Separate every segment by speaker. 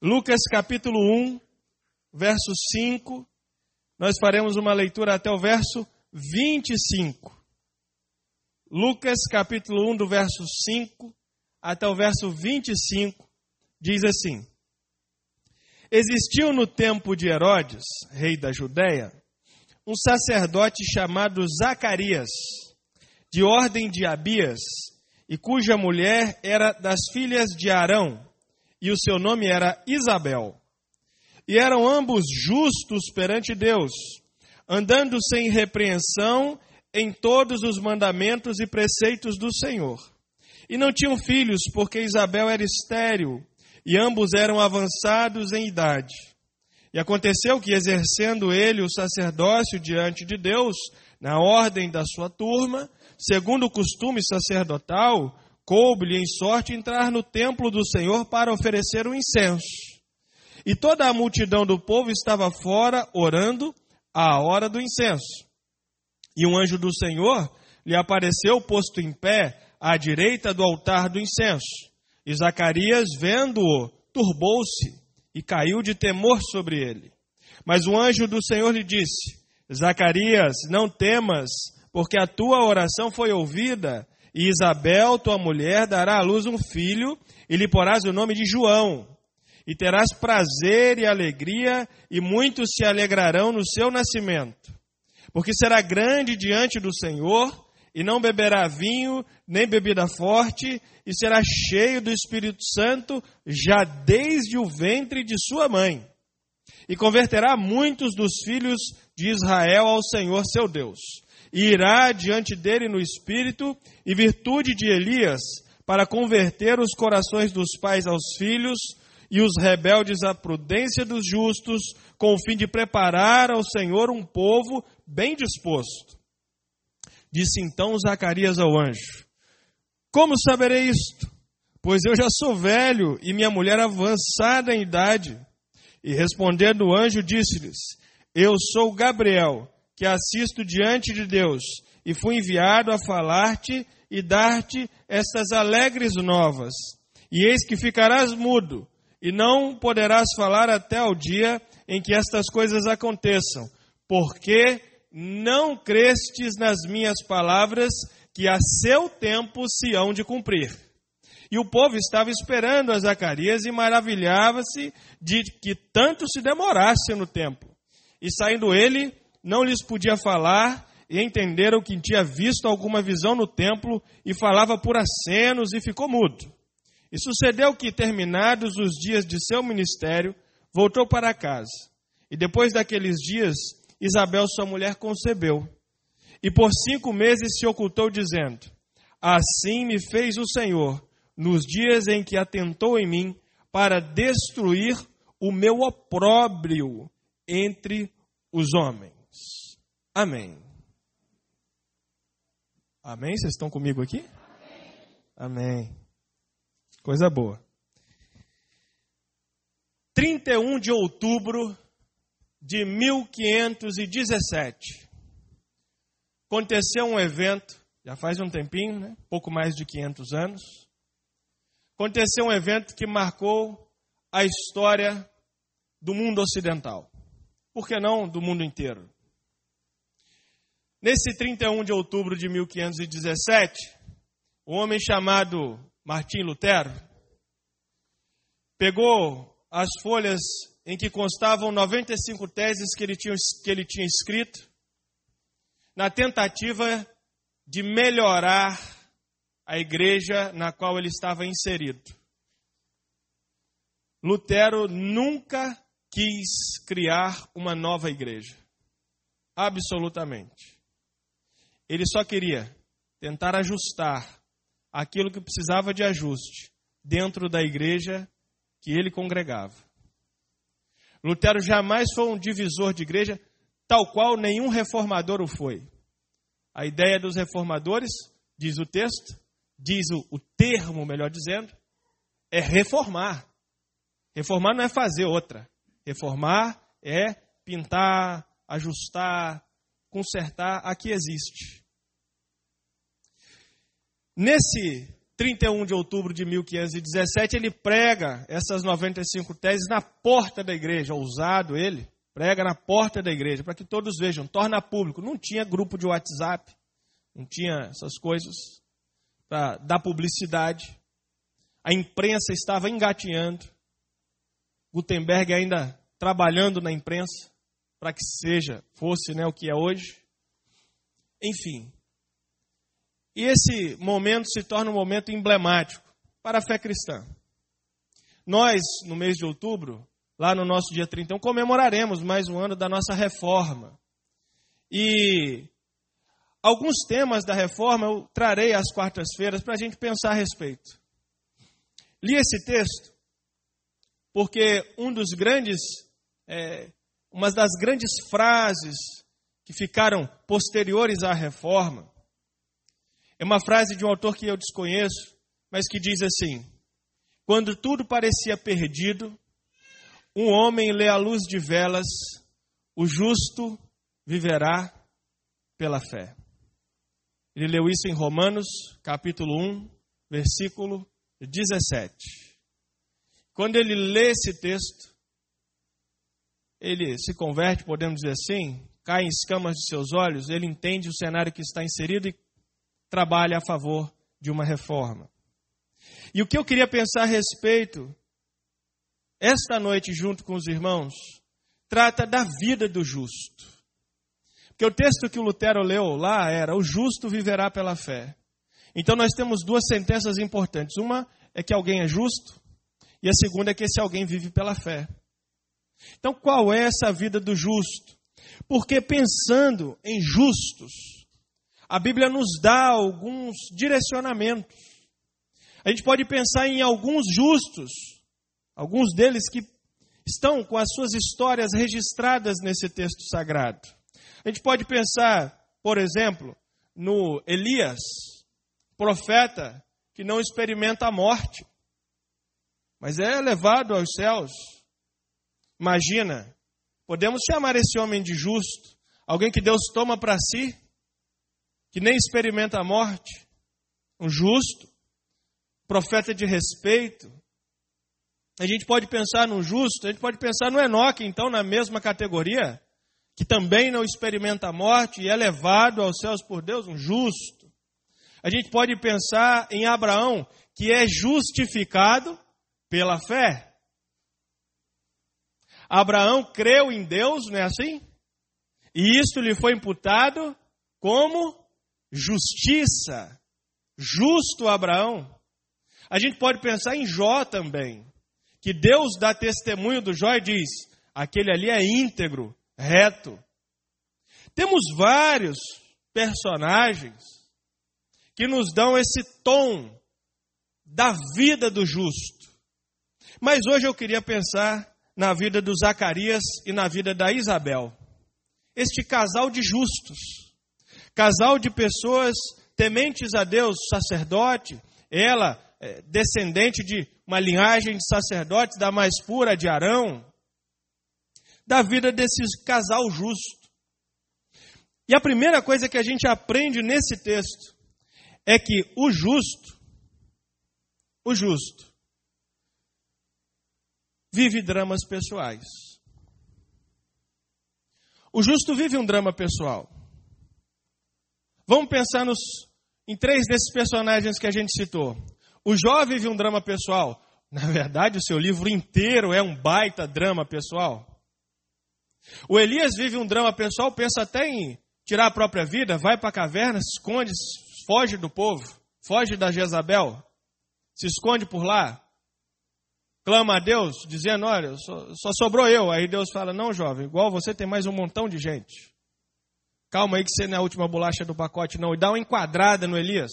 Speaker 1: Lucas capítulo 1, verso 5. Nós faremos uma leitura até o verso 25. Lucas capítulo 1, do verso 5 até o verso 25, diz assim: Existiu no tempo de Herodes, rei da Judéia, um sacerdote chamado Zacarias, de ordem de Abias, e cuja mulher era das filhas de Arão e o seu nome era Isabel. E eram ambos justos perante Deus, andando sem repreensão em todos os mandamentos e preceitos do Senhor. E não tinham filhos, porque Isabel era estéril, e ambos eram avançados em idade. E aconteceu que, exercendo ele o sacerdócio diante de Deus, na ordem da sua turma, segundo o costume sacerdotal, coube-lhe em sorte entrar no templo do Senhor para oferecer o um incenso. E toda a multidão do povo estava fora orando à hora do incenso. E um anjo do Senhor lhe apareceu posto em pé à direita do altar do incenso. E Zacarias, vendo-o, turbou-se e caiu de temor sobre ele. Mas o anjo do Senhor lhe disse: Zacarias, não temas, porque a tua oração foi ouvida e Isabel, tua mulher, dará à luz um filho, e lhe porás o nome de João. E terás prazer e alegria, e muitos se alegrarão no seu nascimento. Porque será grande diante do Senhor, e não beberá vinho, nem bebida forte, e será cheio do Espírito Santo, já desde o ventre de sua mãe. E converterá muitos dos filhos de Israel ao Senhor seu Deus e irá diante dele no espírito e virtude de Elias, para converter os corações dos pais aos filhos e os rebeldes à prudência dos justos, com o fim de preparar ao Senhor um povo bem disposto. Disse então Zacarias ao anjo: Como saberei isto? Pois eu já sou velho e minha mulher avançada em idade. E respondendo o anjo, disse-lhes: Eu sou Gabriel que assisto diante de Deus e fui enviado a falar-te e dar-te estas alegres novas. E eis que ficarás mudo e não poderás falar até o dia em que estas coisas aconteçam, porque não crestes nas minhas palavras que a seu tempo se hão de cumprir. E o povo estava esperando a Zacarias e maravilhava-se de que tanto se demorasse no tempo. E saindo ele, não lhes podia falar, e entenderam que tinha visto alguma visão no templo, e falava por acenos, e ficou mudo. E sucedeu que, terminados os dias de seu ministério, voltou para casa. E depois daqueles dias, Isabel, sua mulher, concebeu. E por cinco meses se ocultou, dizendo: Assim me fez o Senhor, nos dias em que atentou em mim, para destruir o meu opróbrio entre os homens. Amém. Amém? Vocês estão comigo aqui? Amém. Amém. Coisa boa. 31 de outubro de 1517. Aconteceu um evento, já faz um tempinho, né? pouco mais de 500 anos. Aconteceu um evento que marcou a história do mundo ocidental. Por que não do mundo inteiro? Nesse 31 de outubro de 1517, um homem chamado Martim Lutero pegou as folhas em que constavam 95 teses que ele tinha, que ele tinha escrito, na tentativa de melhorar a igreja na qual ele estava inserido. Lutero nunca quis criar uma nova igreja. Absolutamente. Ele só queria tentar ajustar aquilo que precisava de ajuste dentro da igreja que ele congregava. Lutero jamais foi um divisor de igreja, tal qual nenhum reformador o foi. A ideia dos reformadores, diz o texto, diz o, o termo, melhor dizendo, é reformar. Reformar não é fazer outra. Reformar é pintar, ajustar, consertar a que existe. Nesse 31 de outubro de 1517, ele prega essas 95 teses na porta da igreja, ousado ele, prega na porta da igreja, para que todos vejam, torna público. Não tinha grupo de WhatsApp, não tinha essas coisas para dar publicidade. A imprensa estava engatinhando. Gutenberg ainda trabalhando na imprensa para que seja, fosse né, o que é hoje. Enfim. E esse momento se torna um momento emblemático para a fé cristã. Nós, no mês de outubro, lá no nosso dia 31, comemoraremos mais um ano da nossa reforma. E alguns temas da reforma eu trarei às quartas-feiras para a gente pensar a respeito. Li esse texto porque um dos grandes, é, uma das grandes frases que ficaram posteriores à reforma é uma frase de um autor que eu desconheço, mas que diz assim: Quando tudo parecia perdido, um homem lê a luz de velas, o justo viverá pela fé. Ele leu isso em Romanos, capítulo 1, versículo 17. Quando ele lê esse texto, ele se converte, podemos dizer assim, cai em escamas de seus olhos, ele entende o cenário que está inserido e trabalha a favor de uma reforma. E o que eu queria pensar a respeito, esta noite, junto com os irmãos, trata da vida do justo. Porque o texto que o Lutero leu lá era: o justo viverá pela fé. Então nós temos duas sentenças importantes. Uma é que alguém é justo, e a segunda é que esse alguém vive pela fé. Então qual é essa vida do justo? Porque pensando em justos, a Bíblia nos dá alguns direcionamentos. A gente pode pensar em alguns justos, alguns deles que estão com as suas histórias registradas nesse texto sagrado. A gente pode pensar, por exemplo, no Elias, profeta que não experimenta a morte, mas é levado aos céus. Imagina, podemos chamar esse homem de justo, alguém que Deus toma para si, que nem experimenta a morte, um justo, profeta de respeito. A gente pode pensar no justo, a gente pode pensar no Enoque, então, na mesma categoria que também não experimenta a morte e é levado aos céus por Deus, um justo. A gente pode pensar em Abraão, que é justificado pela fé. Abraão creu em Deus, não é assim? E isto lhe foi imputado como justiça. Justo Abraão. A gente pode pensar em Jó também, que Deus dá testemunho do Jó e diz: aquele ali é íntegro, reto. Temos vários personagens que nos dão esse tom da vida do justo. Mas hoje eu queria pensar na vida do Zacarias e na vida da Isabel. Este casal de justos, casal de pessoas tementes a Deus, sacerdote, ela é, descendente de uma linhagem de sacerdotes da mais pura de Arão, da vida desse casal justo. E a primeira coisa que a gente aprende nesse texto é que o justo, o justo, vive dramas pessoais. O justo vive um drama pessoal. Vamos pensar nos, em três desses personagens que a gente citou. O Jó vive um drama pessoal. Na verdade, o seu livro inteiro é um baita drama pessoal. O Elias vive um drama pessoal, pensa até em tirar a própria vida, vai para a caverna, se esconde, foge do povo, foge da Jezabel, se esconde por lá, clama a Deus, dizendo: Olha, só, só sobrou eu. Aí Deus fala: Não, jovem, igual você tem mais um montão de gente. Calma aí que você não é a última bolacha do pacote, não. E dá uma enquadrada no Elias.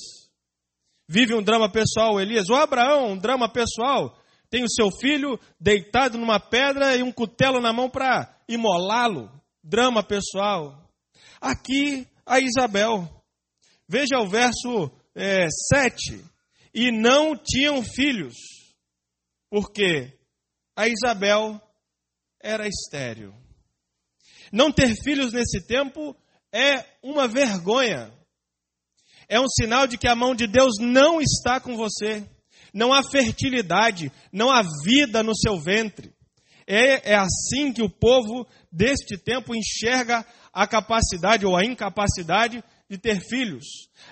Speaker 1: Vive um drama pessoal, Elias. O Abraão, um drama pessoal. Tem o seu filho deitado numa pedra e um cutelo na mão para imolá-lo. Drama pessoal. Aqui a Isabel. Veja o verso é, 7. E não tinham filhos, porque a Isabel era estéril. Não ter filhos nesse tempo é uma vergonha. é um sinal de que a mão de Deus não está com você. Não há fertilidade, não há vida no seu ventre. É, é assim que o povo deste tempo enxerga a capacidade ou a incapacidade de ter filhos.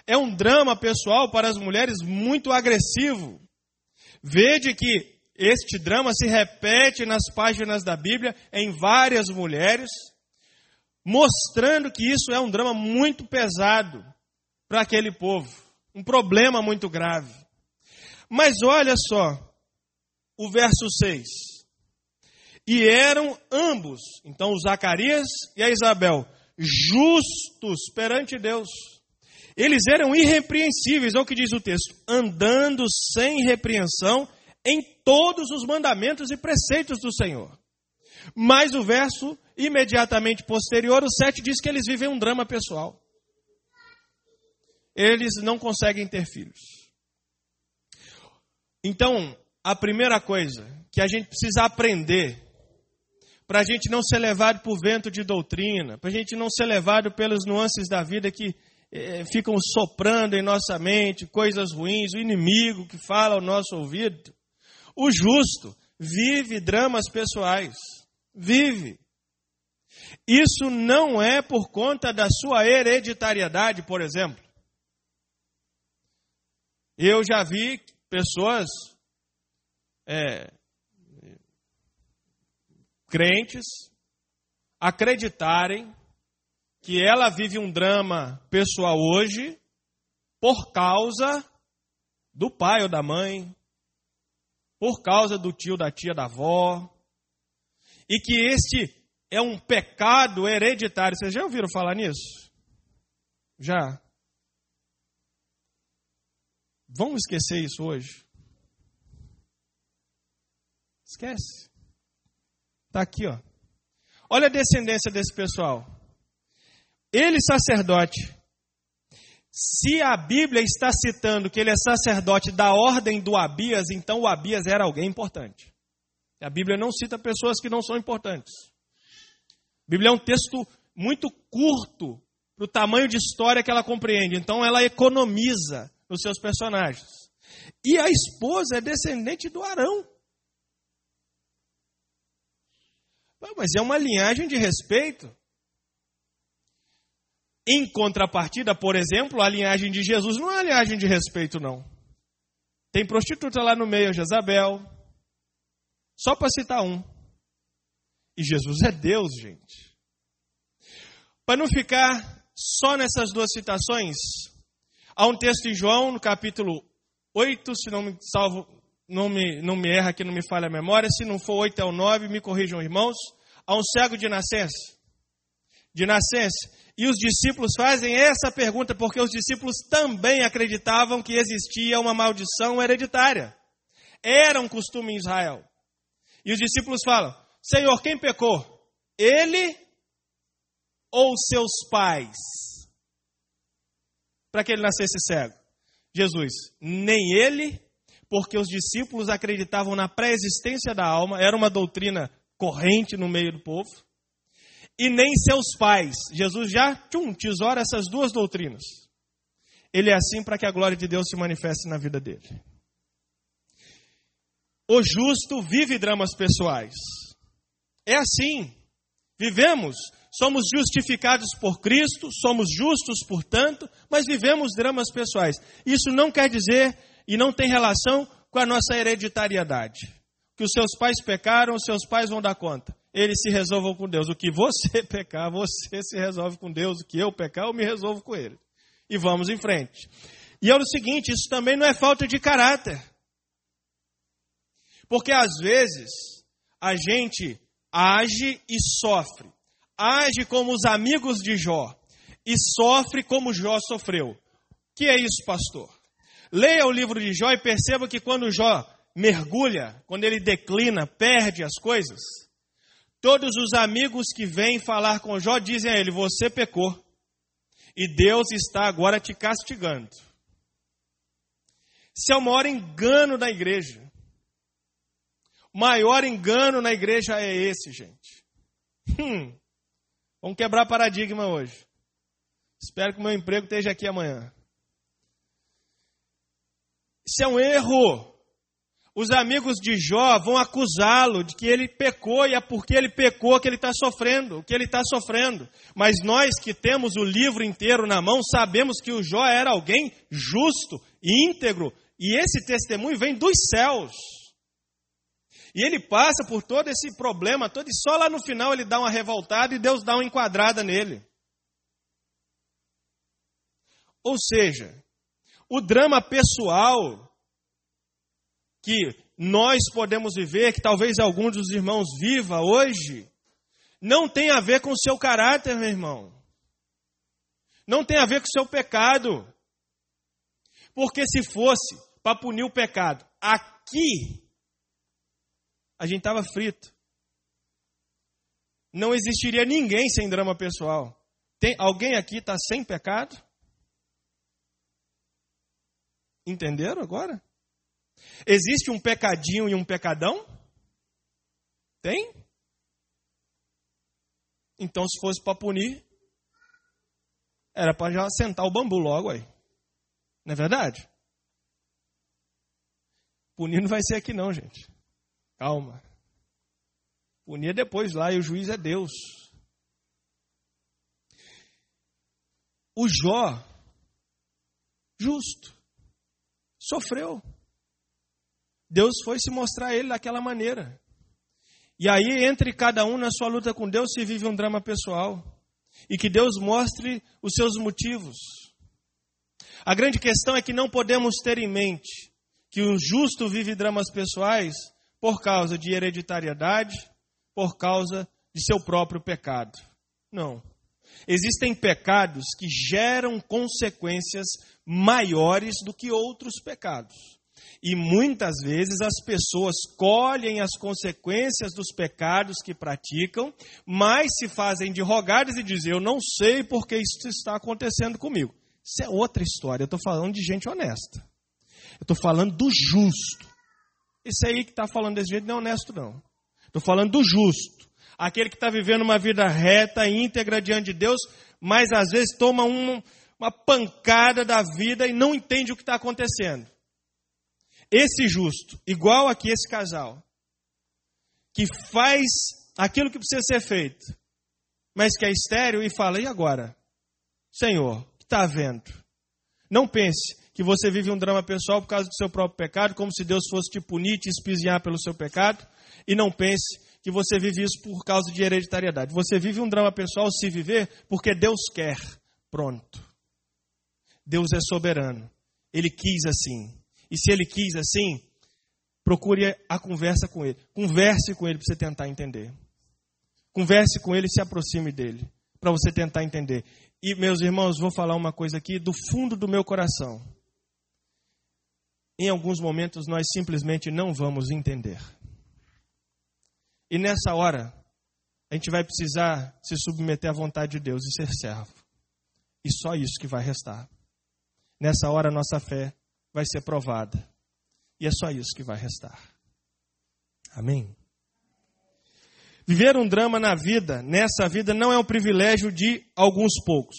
Speaker 1: É um drama pessoal para as mulheres muito agressivo. Vede que este drama se repete nas páginas da Bíblia em várias mulheres, mostrando que isso é um drama muito pesado para aquele povo, um problema muito grave. Mas olha só, o verso 6. E eram ambos, então o Zacarias e a Isabel, justos perante Deus. Eles eram irrepreensíveis, é o que diz o texto, andando sem repreensão em todos os mandamentos e preceitos do Senhor. Mas o verso imediatamente posterior, o 7, diz que eles vivem um drama pessoal. Eles não conseguem ter filhos. Então, a primeira coisa que a gente precisa aprender, para a gente não ser levado por vento de doutrina, para a gente não ser levado pelas nuances da vida que eh, ficam soprando em nossa mente, coisas ruins, o inimigo que fala ao nosso ouvido, o justo vive dramas pessoais. Vive. Isso não é por conta da sua hereditariedade, por exemplo. Eu já vi pessoas é, crentes acreditarem que ela vive um drama pessoal hoje por causa do pai ou da mãe, por causa do tio, da tia, da avó, e que este é um pecado hereditário. Vocês já ouviram falar nisso? Já. Vamos esquecer isso hoje? Esquece. Está aqui, ó. Olha a descendência desse pessoal. Ele, sacerdote, se a Bíblia está citando que ele é sacerdote da ordem do Abias, então o Abias era alguém importante. A Bíblia não cita pessoas que não são importantes. A Bíblia é um texto muito curto para o tamanho de história que ela compreende, então ela economiza nos seus personagens. E a esposa é descendente do Arão. Mas é uma linhagem de respeito. Em contrapartida, por exemplo, a linhagem de Jesus não é uma linhagem de respeito, não. Tem prostituta lá no meio, Jezabel. Só para citar um. E Jesus é Deus, gente. Para não ficar só nessas duas citações, há um texto em João, no capítulo 8, se não me salvo, não me, não me erra aqui, não me falha a memória, se não for 8 é o 9, me corrijam irmãos, há um cego de nascença. De nascença. E os discípulos fazem essa pergunta porque os discípulos também acreditavam que existia uma maldição hereditária. Era um costume em Israel. E os discípulos falam: Senhor, quem pecou? Ele ou seus pais? Para que ele nascesse cego? Jesus, nem ele, porque os discípulos acreditavam na pré-existência da alma, era uma doutrina corrente no meio do povo e nem seus pais. Jesus já tchum, tesoura essas duas doutrinas. Ele é assim para que a glória de Deus se manifeste na vida dele. O justo vive dramas pessoais. É assim. Vivemos, somos justificados por Cristo, somos justos, portanto, mas vivemos dramas pessoais. Isso não quer dizer e não tem relação com a nossa hereditariedade. Que os seus pais pecaram, os seus pais vão dar conta eles se resolvam com Deus. O que você pecar, você se resolve com Deus. O que eu pecar, eu me resolvo com ele. E vamos em frente. E é o seguinte: isso também não é falta de caráter. Porque às vezes a gente age e sofre. Age como os amigos de Jó. E sofre como Jó sofreu. Que é isso, pastor? Leia o livro de Jó e perceba que quando Jó mergulha, quando ele declina, perde as coisas, Todos os amigos que vêm falar com Jó dizem a ele: Você pecou. E Deus está agora te castigando. Isso é o maior engano da igreja. O maior engano na igreja é esse, gente. Hum, vamos quebrar paradigma hoje. Espero que o meu emprego esteja aqui amanhã. Isso é um erro. Os amigos de Jó vão acusá-lo de que ele pecou e é porque ele pecou que ele está sofrendo, o que ele está sofrendo. Mas nós que temos o livro inteiro na mão sabemos que o Jó era alguém justo, íntegro, e esse testemunho vem dos céus. E ele passa por todo esse problema todo, e só lá no final ele dá uma revoltada e Deus dá uma enquadrada nele. Ou seja, o drama pessoal que nós podemos viver, que talvez alguns dos irmãos viva hoje, não tem a ver com o seu caráter, meu irmão. Não tem a ver com o seu pecado. Porque se fosse para punir o pecado aqui, a gente estava frito. Não existiria ninguém sem drama pessoal. Tem alguém aqui está sem pecado? Entenderam agora? Existe um pecadinho e um pecadão? Tem? Então, se fosse para punir, era para já sentar o bambu logo aí. Não é verdade? Punir não vai ser aqui não, gente. Calma. Punir é depois lá e o juiz é Deus. O Jó, justo, sofreu. Deus foi se mostrar a ele daquela maneira. E aí, entre cada um na sua luta com Deus, se vive um drama pessoal. E que Deus mostre os seus motivos. A grande questão é que não podemos ter em mente que o justo vive dramas pessoais por causa de hereditariedade, por causa de seu próprio pecado. Não. Existem pecados que geram consequências maiores do que outros pecados. E muitas vezes as pessoas colhem as consequências dos pecados que praticam, mas se fazem de rogadas e dizem: Eu não sei porque isso está acontecendo comigo. Isso é outra história. Eu estou falando de gente honesta. Eu estou falando do justo. Esse aí que está falando desse jeito não é honesto, não. Estou falando do justo. Aquele que está vivendo uma vida reta, íntegra diante de Deus, mas às vezes toma um, uma pancada da vida e não entende o que está acontecendo. Esse justo, igual aqui esse casal, que faz aquilo que precisa ser feito, mas que é estéreo e fala: e agora? Senhor, o que está havendo? Não pense que você vive um drama pessoal por causa do seu próprio pecado, como se Deus fosse te punir, te espizinhar pelo seu pecado, e não pense que você vive isso por causa de hereditariedade. Você vive um drama pessoal se viver porque Deus quer. Pronto. Deus é soberano. Ele quis assim. E se ele quis assim, procure a conversa com ele. Converse com ele para você tentar entender. Converse com ele e se aproxime dele, para você tentar entender. E, meus irmãos, vou falar uma coisa aqui do fundo do meu coração. Em alguns momentos nós simplesmente não vamos entender. E nessa hora, a gente vai precisar se submeter à vontade de Deus e ser servo. E só isso que vai restar. Nessa hora, nossa fé vai ser provada. E é só isso que vai restar. Amém? Viver um drama na vida, nessa vida, não é um privilégio de alguns poucos.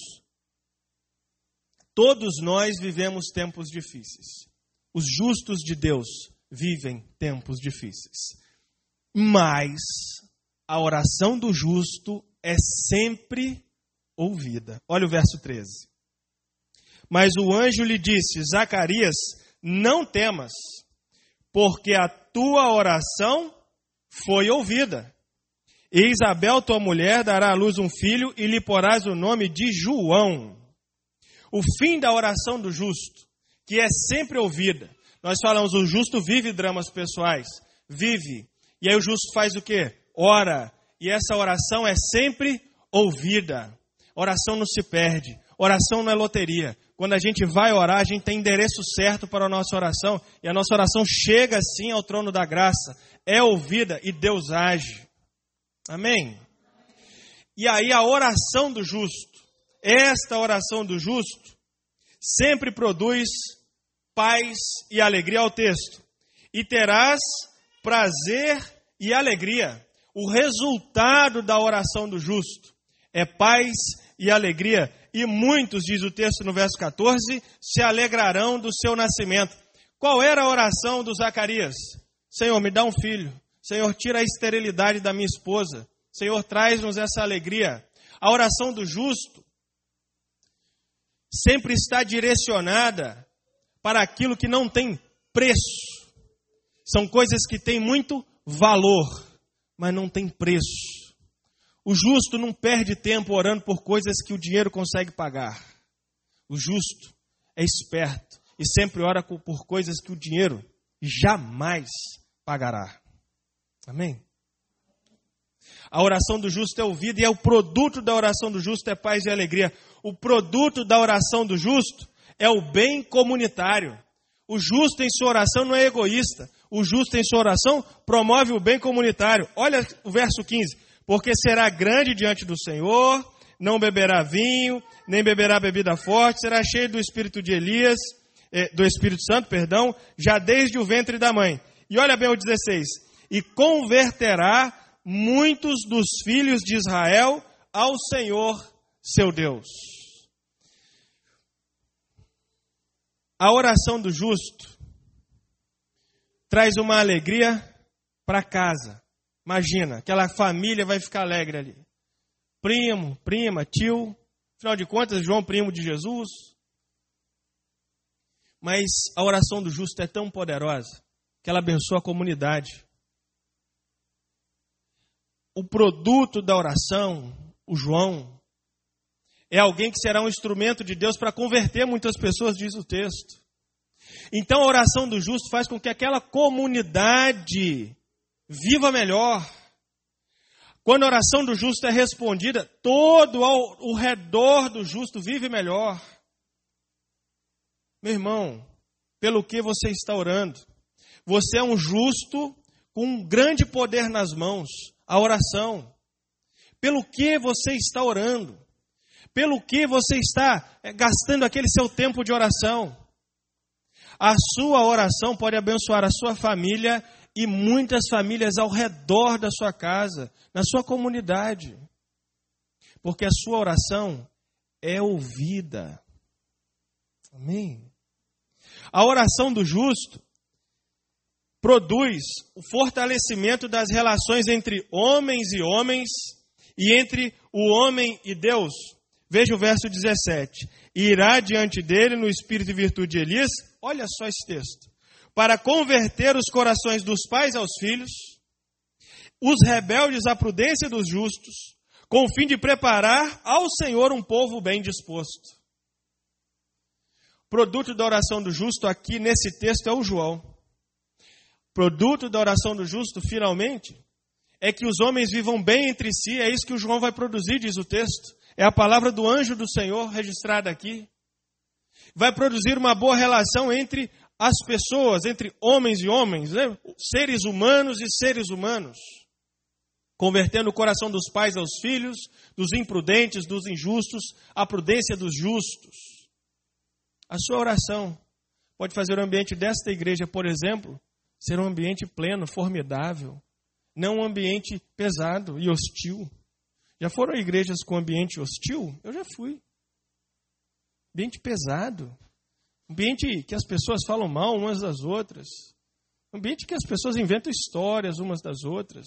Speaker 1: Todos nós vivemos tempos difíceis. Os justos de Deus vivem tempos difíceis. Mas a oração do justo é sempre ouvida. Olha o verso 13. Mas o anjo lhe disse: Zacarias, não temas, porque a tua oração foi ouvida. E Isabel, tua mulher, dará à luz um filho e lhe porás o nome de João. O fim da oração do justo, que é sempre ouvida. Nós falamos, o justo vive dramas pessoais. Vive. E aí o justo faz o quê? Ora. E essa oração é sempre ouvida. Oração não se perde. Oração não é loteria. Quando a gente vai orar, a gente tem endereço certo para a nossa oração. E a nossa oração chega sim ao trono da graça. É ouvida e Deus age. Amém? E aí a oração do justo, esta oração do justo, sempre produz paz e alegria ao texto. E terás prazer e alegria. O resultado da oração do justo é paz e alegria e muitos, diz o texto no verso 14, se alegrarão do seu nascimento. Qual era a oração do Zacarias? Senhor, me dá um filho. Senhor, tira a esterilidade da minha esposa. Senhor, traz-nos essa alegria. A oração do justo sempre está direcionada para aquilo que não tem preço. São coisas que têm muito valor, mas não tem preço. O justo não perde tempo orando por coisas que o dinheiro consegue pagar. O justo é esperto e sempre ora por coisas que o dinheiro jamais pagará. Amém? A oração do justo é ouvida e é o produto da oração do justo é paz e alegria. O produto da oração do justo é o bem comunitário. O justo em sua oração não é egoísta. O justo em sua oração promove o bem comunitário. Olha o verso 15 porque será grande diante do Senhor, não beberá vinho, nem beberá bebida forte, será cheio do espírito de Elias, eh, do Espírito Santo, perdão, já desde o ventre da mãe. E olha bem o 16: e converterá muitos dos filhos de Israel ao Senhor seu Deus. A oração do justo traz uma alegria para casa. Imagina, aquela família vai ficar alegre ali. Primo, prima, tio, afinal de contas, João, primo de Jesus. Mas a oração do justo é tão poderosa que ela abençoa a comunidade. O produto da oração, o João, é alguém que será um instrumento de Deus para converter muitas pessoas, diz o texto. Então a oração do justo faz com que aquela comunidade viva melhor. Quando a oração do justo é respondida, todo ao, redor do justo vive melhor. Meu irmão, pelo que você está orando? Você é um justo com um grande poder nas mãos, a oração. Pelo que você está orando? Pelo que você está eh, gastando aquele seu tempo de oração? A sua oração pode abençoar a sua família e muitas famílias ao redor da sua casa, na sua comunidade. Porque a sua oração é ouvida. Amém? A oração do justo produz o fortalecimento das relações entre homens e homens e entre o homem e Deus. Veja o verso 17. Irá diante dele no espírito e virtude de Elias. Olha só esse texto para converter os corações dos pais aos filhos, os rebeldes à prudência dos justos, com o fim de preparar ao Senhor um povo bem disposto. Produto da oração do justo aqui nesse texto é o João. Produto da oração do justo, finalmente, é que os homens vivam bem entre si, é isso que o João vai produzir, diz o texto. É a palavra do anjo do Senhor registrada aqui. Vai produzir uma boa relação entre as pessoas, entre homens e homens, né? seres humanos e seres humanos, convertendo o coração dos pais aos filhos, dos imprudentes, dos injustos, à prudência dos justos. A sua oração pode fazer o ambiente desta igreja, por exemplo, ser um ambiente pleno, formidável, não um ambiente pesado e hostil. Já foram igrejas com ambiente hostil? Eu já fui. Ambiente pesado, ambiente que as pessoas falam mal umas das outras, ambiente que as pessoas inventam histórias umas das outras.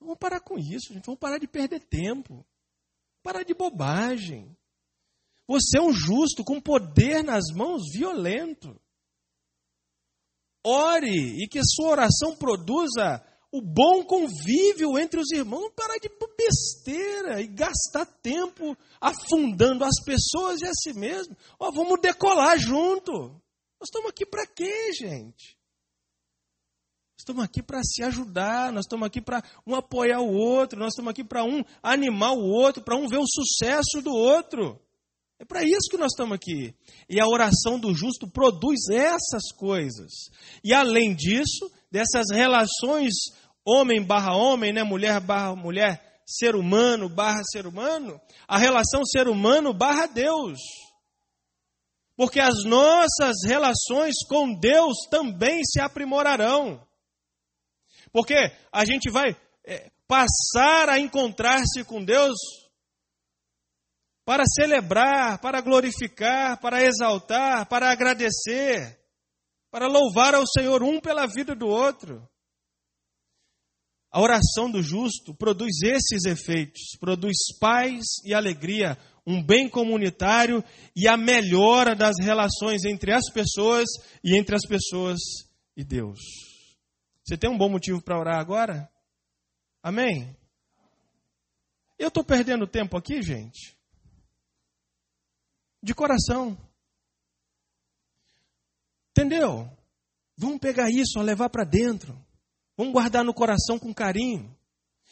Speaker 1: Vamos parar com isso, gente. Vamos parar de perder tempo. Parar de bobagem. Você é um justo com poder nas mãos, violento. Ore e que sua oração produza o bom convívio entre os irmãos, parar de besteira e gastar tempo afundando as pessoas e a si mesmo. Ó, vamos decolar junto. Nós estamos aqui para quê, gente? Estamos aqui para se ajudar, nós estamos aqui para um apoiar o outro, nós estamos aqui para um animar o outro, para um ver o sucesso do outro. É para isso que nós estamos aqui. E a oração do justo produz essas coisas. E além disso, dessas relações homem barra homem, né? mulher barra mulher, ser humano barra ser humano, a relação ser humano barra Deus. Porque as nossas relações com Deus também se aprimorarão. Porque a gente vai é, passar a encontrar-se com Deus para celebrar, para glorificar, para exaltar, para agradecer para louvar ao Senhor um pela vida do outro. A oração do justo produz esses efeitos, produz paz e alegria, um bem comunitário e a melhora das relações entre as pessoas e entre as pessoas e Deus. Você tem um bom motivo para orar agora? Amém? Eu estou perdendo tempo aqui, gente? De coração. Entendeu? Vamos pegar isso, levar para dentro. Vamos guardar no coração com carinho.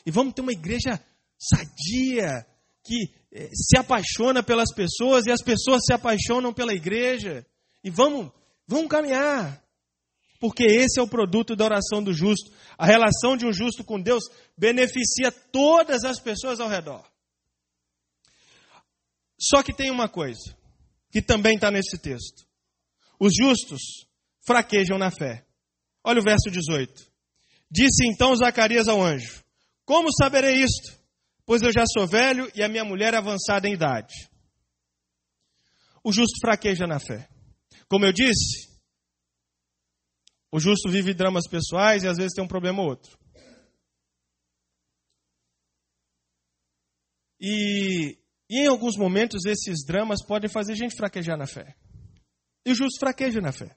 Speaker 1: E vamos ter uma igreja sadia, que eh, se apaixona pelas pessoas e as pessoas se apaixonam pela igreja. E vamos, vamos caminhar. Porque esse é o produto da oração do justo. A relação de um justo com Deus beneficia todas as pessoas ao redor. Só que tem uma coisa, que também está nesse texto. Os justos fraquejam na fé. Olha o verso 18. Disse então Zacarias ao anjo: Como saberei isto? Pois eu já sou velho e a minha mulher é avançada em idade. O justo fraqueja na fé. Como eu disse, o justo vive dramas pessoais e às vezes tem um problema ou outro. E, e em alguns momentos esses dramas podem fazer a gente fraquejar na fé. E o justo fraqueja na fé.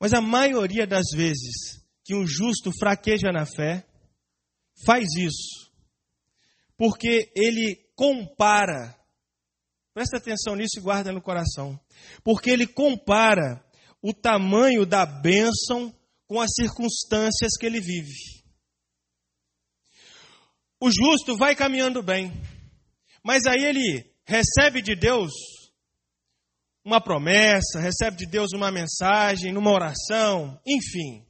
Speaker 1: Mas a maioria das vezes que um justo fraqueja na fé, faz isso, porque ele compara, presta atenção nisso e guarda no coração, porque ele compara o tamanho da bênção com as circunstâncias que ele vive. O justo vai caminhando bem, mas aí ele recebe de Deus uma promessa, recebe de Deus uma mensagem, numa oração, enfim.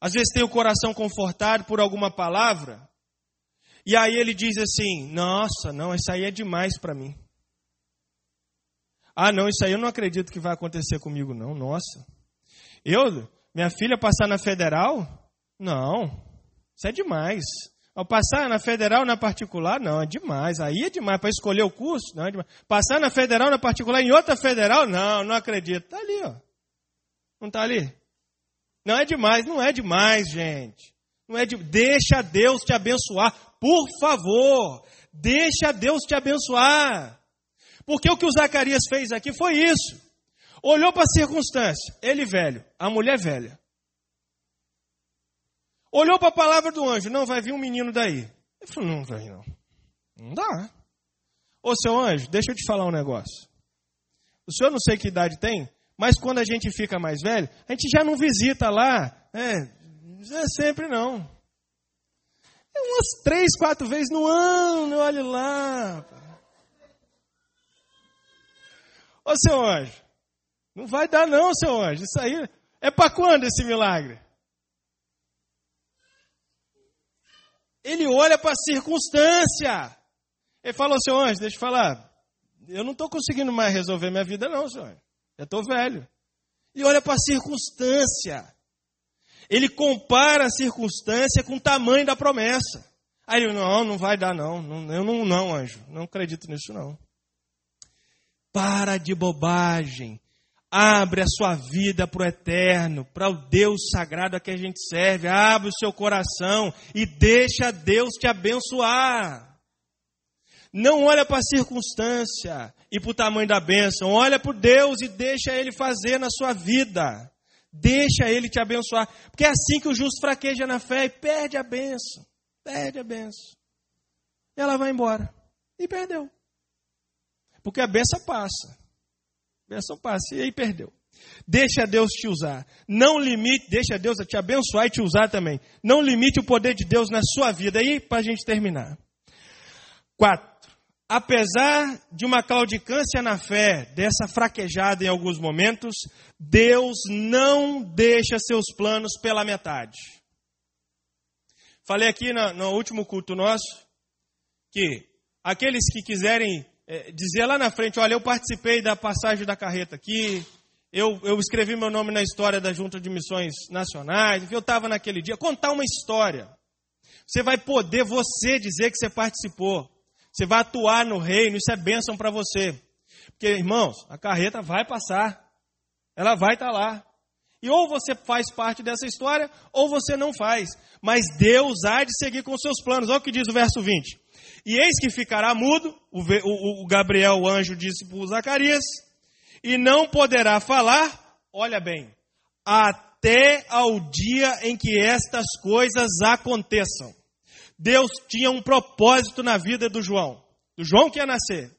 Speaker 1: Às vezes tem o coração confortado por alguma palavra, e aí ele diz assim: Nossa, não, isso aí é demais para mim. Ah, não, isso aí eu não acredito que vai acontecer comigo, não. Nossa. Eu, minha filha passar na federal? Não. Isso é demais. Ao passar na federal, na particular, não, é demais. Aí é demais. Para escolher o curso, não é demais. Passar na federal, na particular, em outra federal, não, não acredito. Está ali, ó. Não está ali? Não é demais, não é demais, gente. Não é de... Deixa Deus te abençoar, por favor. Deixa Deus te abençoar. Porque o que o Zacarias fez aqui foi isso. Olhou para a circunstância, ele velho, a mulher velha. Olhou para a palavra do anjo, não vai vir um menino daí. Ele falou, não vai não. Não dá. Ô seu anjo, deixa eu te falar um negócio. O senhor não sei que idade tem, mas quando a gente fica mais velho, a gente já não visita lá. É, é sempre não. É umas três, quatro vezes no ano, olha lá. Ô seu anjo, não vai dar não, seu anjo. Isso aí é para quando esse milagre? Ele olha para a circunstância. Ele falou, seu anjo, deixa eu falar. Eu não estou conseguindo mais resolver minha vida, não, seu Eu estou velho. E olha para a circunstância. Ele compara a circunstância com o tamanho da promessa. Aí ele, não, não vai dar não. não eu não, não, anjo. Não acredito nisso não. Para de bobagem. Abre a sua vida para o eterno, para o Deus sagrado a que a gente serve. Abre o seu coração e deixa Deus te abençoar. Não olha para a circunstância e para o tamanho da bênção. Olha para Deus e deixa Ele fazer na sua vida. Deixa Ele te abençoar. Porque é assim que o justo fraqueja na fé e perde a bênção. Perde a bênção. E ela vai embora. E perdeu. Porque a bênção passa. A bênção passa. E aí perdeu. Deixa Deus te usar. Não limite, deixa Deus te abençoar e te usar também. Não limite o poder de Deus na sua vida. Aí, para a gente terminar. Quatro apesar de uma claudicância na fé, dessa fraquejada em alguns momentos, Deus não deixa seus planos pela metade. Falei aqui no, no último culto nosso que aqueles que quiserem é, dizer lá na frente, olha, eu participei da passagem da carreta aqui, eu, eu escrevi meu nome na história da Junta de Missões Nacionais, eu estava naquele dia, contar uma história. Você vai poder, você, dizer que você participou. Você vai atuar no reino, isso é bênção para você. Porque, irmãos, a carreta vai passar. Ela vai estar lá. E ou você faz parte dessa história, ou você não faz. Mas Deus há de seguir com seus planos. Olha o que diz o verso 20. E eis que ficará mudo, o Gabriel, o anjo, disse para Zacarias, e não poderá falar, olha bem, até ao dia em que estas coisas aconteçam. Deus tinha um propósito na vida do João, do João que ia nascer.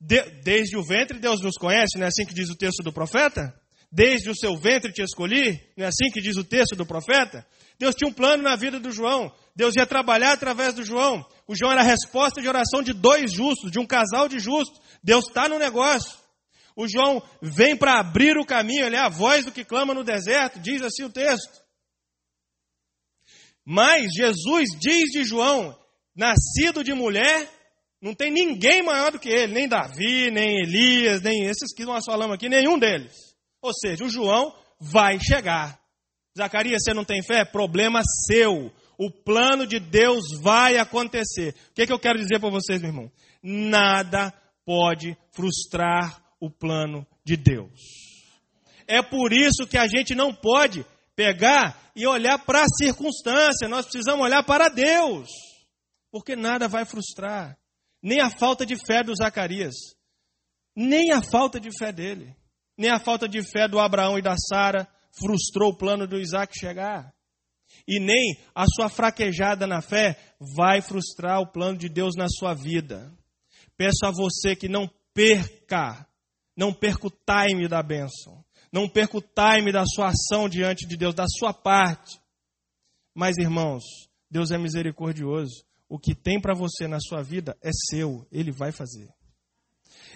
Speaker 1: De, desde o ventre Deus nos conhece, não é assim que diz o texto do profeta? Desde o seu ventre te escolhi, não é assim que diz o texto do profeta? Deus tinha um plano na vida do João. Deus ia trabalhar através do João. O João era a resposta de oração de dois justos, de um casal de justos. Deus está no negócio. O João vem para abrir o caminho, ele é a voz do que clama no deserto, diz assim o texto. Mas Jesus diz de João, nascido de mulher, não tem ninguém maior do que ele, nem Davi, nem Elias, nem esses que nós falamos aqui, nenhum deles. Ou seja, o João vai chegar. Zacarias, você não tem fé? Problema seu. O plano de Deus vai acontecer. O que, é que eu quero dizer para vocês, meu irmão? Nada pode frustrar o plano de Deus. É por isso que a gente não pode pegar e olhar para a circunstância, nós precisamos olhar para Deus, porque nada vai frustrar, nem a falta de fé do Zacarias, nem a falta de fé dele, nem a falta de fé do Abraão e da Sara frustrou o plano do Isaac chegar. E nem a sua fraquejada na fé vai frustrar o plano de Deus na sua vida. Peço a você que não perca não perca o time da bênção. Não perca o time da sua ação diante de Deus, da sua parte. Mas, irmãos, Deus é misericordioso. O que tem para você na sua vida é seu. Ele vai fazer.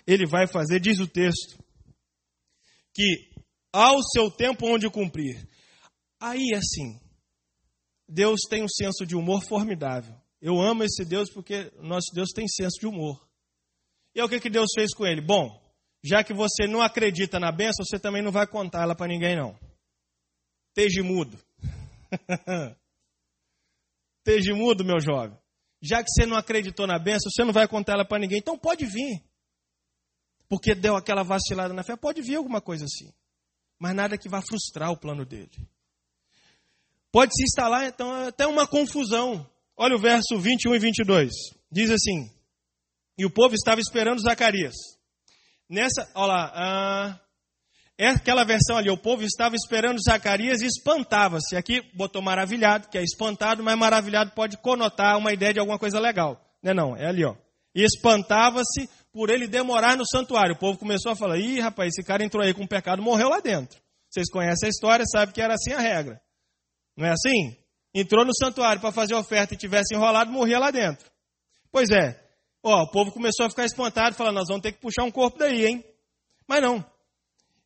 Speaker 1: Ele vai fazer, diz o texto, que ao seu tempo onde cumprir. Aí, assim, Deus tem um senso de humor formidável. Eu amo esse Deus porque nosso Deus tem senso de humor. E é o que, que Deus fez com ele? Bom, já que você não acredita na benção, você também não vai contar ela para ninguém, não. Esteja mudo. Esteja mudo, meu jovem. Já que você não acreditou na benção, você não vai contar ela para ninguém, então pode vir. Porque deu aquela vacilada na fé, pode vir alguma coisa assim. Mas nada que vá frustrar o plano dele. Pode se instalar, então, até uma confusão. Olha o verso 21 e 22. Diz assim: E o povo estava esperando Zacarias. Nessa, olha lá, ah, é aquela versão ali, o povo estava esperando Zacarias e espantava-se. Aqui botou maravilhado, que é espantado, mas maravilhado pode conotar uma ideia de alguma coisa legal. Não é não, é ali, ó. E espantava-se por ele demorar no santuário. O povo começou a falar, ih, rapaz, esse cara entrou aí com pecado, morreu lá dentro. Vocês conhecem a história, sabem que era assim a regra. Não é assim? Entrou no santuário para fazer oferta e tivesse enrolado, morria lá dentro. Pois é, Ó, o povo começou a ficar espantado, falando, nós vamos ter que puxar um corpo daí, hein? Mas não.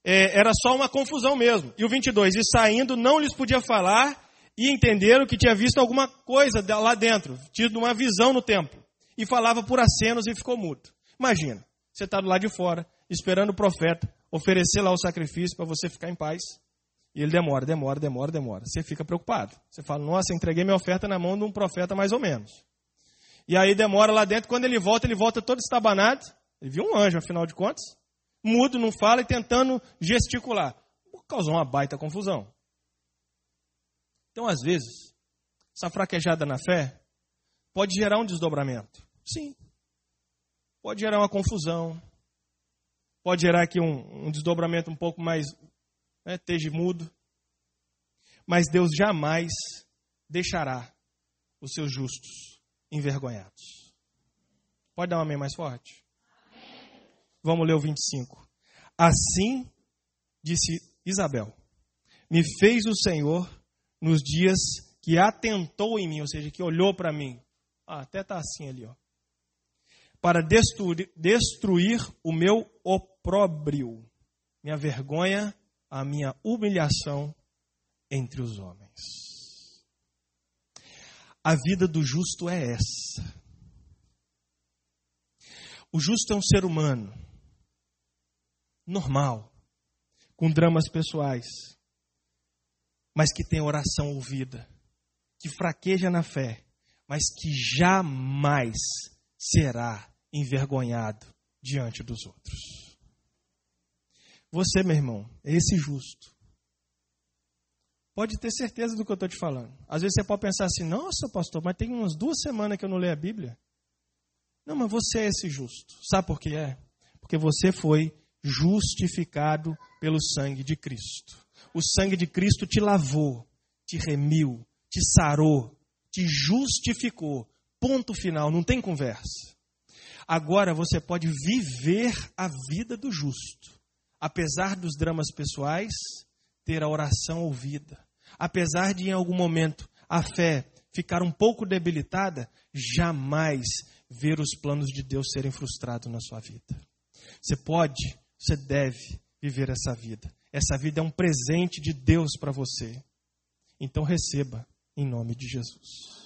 Speaker 1: É, era só uma confusão mesmo. E o 22, e saindo não lhes podia falar e entenderam que tinha visto alguma coisa lá dentro, tido uma visão no templo. E falava por acenos e ficou mudo. Imagina, você está do lado de fora, esperando o profeta oferecer lá o sacrifício para você ficar em paz. E ele demora, demora, demora, demora. Você fica preocupado. Você fala, nossa, entreguei minha oferta na mão de um profeta mais ou menos. E aí demora lá dentro, quando ele volta, ele volta todo estabanado. Ele viu um anjo, afinal de contas. Mudo, não fala e tentando gesticular. Causou uma baita confusão. Então, às vezes, essa fraquejada na fé pode gerar um desdobramento. Sim. Pode gerar uma confusão. Pode gerar aqui um, um desdobramento um pouco mais né, mudo. Mas Deus jamais deixará os seus justos envergonhados. Pode dar um amém mais forte? Amém. Vamos ler o 25. Assim disse Isabel: Me fez o Senhor nos dias que atentou em mim, ou seja, que olhou para mim. Ah, até está assim ali, ó. Para destruir, destruir o meu opróbrio, minha vergonha, a minha humilhação entre os homens. A vida do justo é essa. O justo é um ser humano, normal, com dramas pessoais, mas que tem oração ouvida, que fraqueja na fé, mas que jamais será envergonhado diante dos outros. Você, meu irmão, é esse justo. Pode ter certeza do que eu estou te falando. Às vezes você pode pensar assim: nossa, pastor, mas tem umas duas semanas que eu não leio a Bíblia. Não, mas você é esse justo. Sabe por que é? Porque você foi justificado pelo sangue de Cristo. O sangue de Cristo te lavou, te remiu, te sarou, te justificou. Ponto final, não tem conversa. Agora você pode viver a vida do justo, apesar dos dramas pessoais, ter a oração ouvida. Apesar de em algum momento a fé ficar um pouco debilitada, jamais ver os planos de Deus serem frustrados na sua vida. Você pode, você deve viver essa vida. Essa vida é um presente de Deus para você. Então receba em nome de Jesus.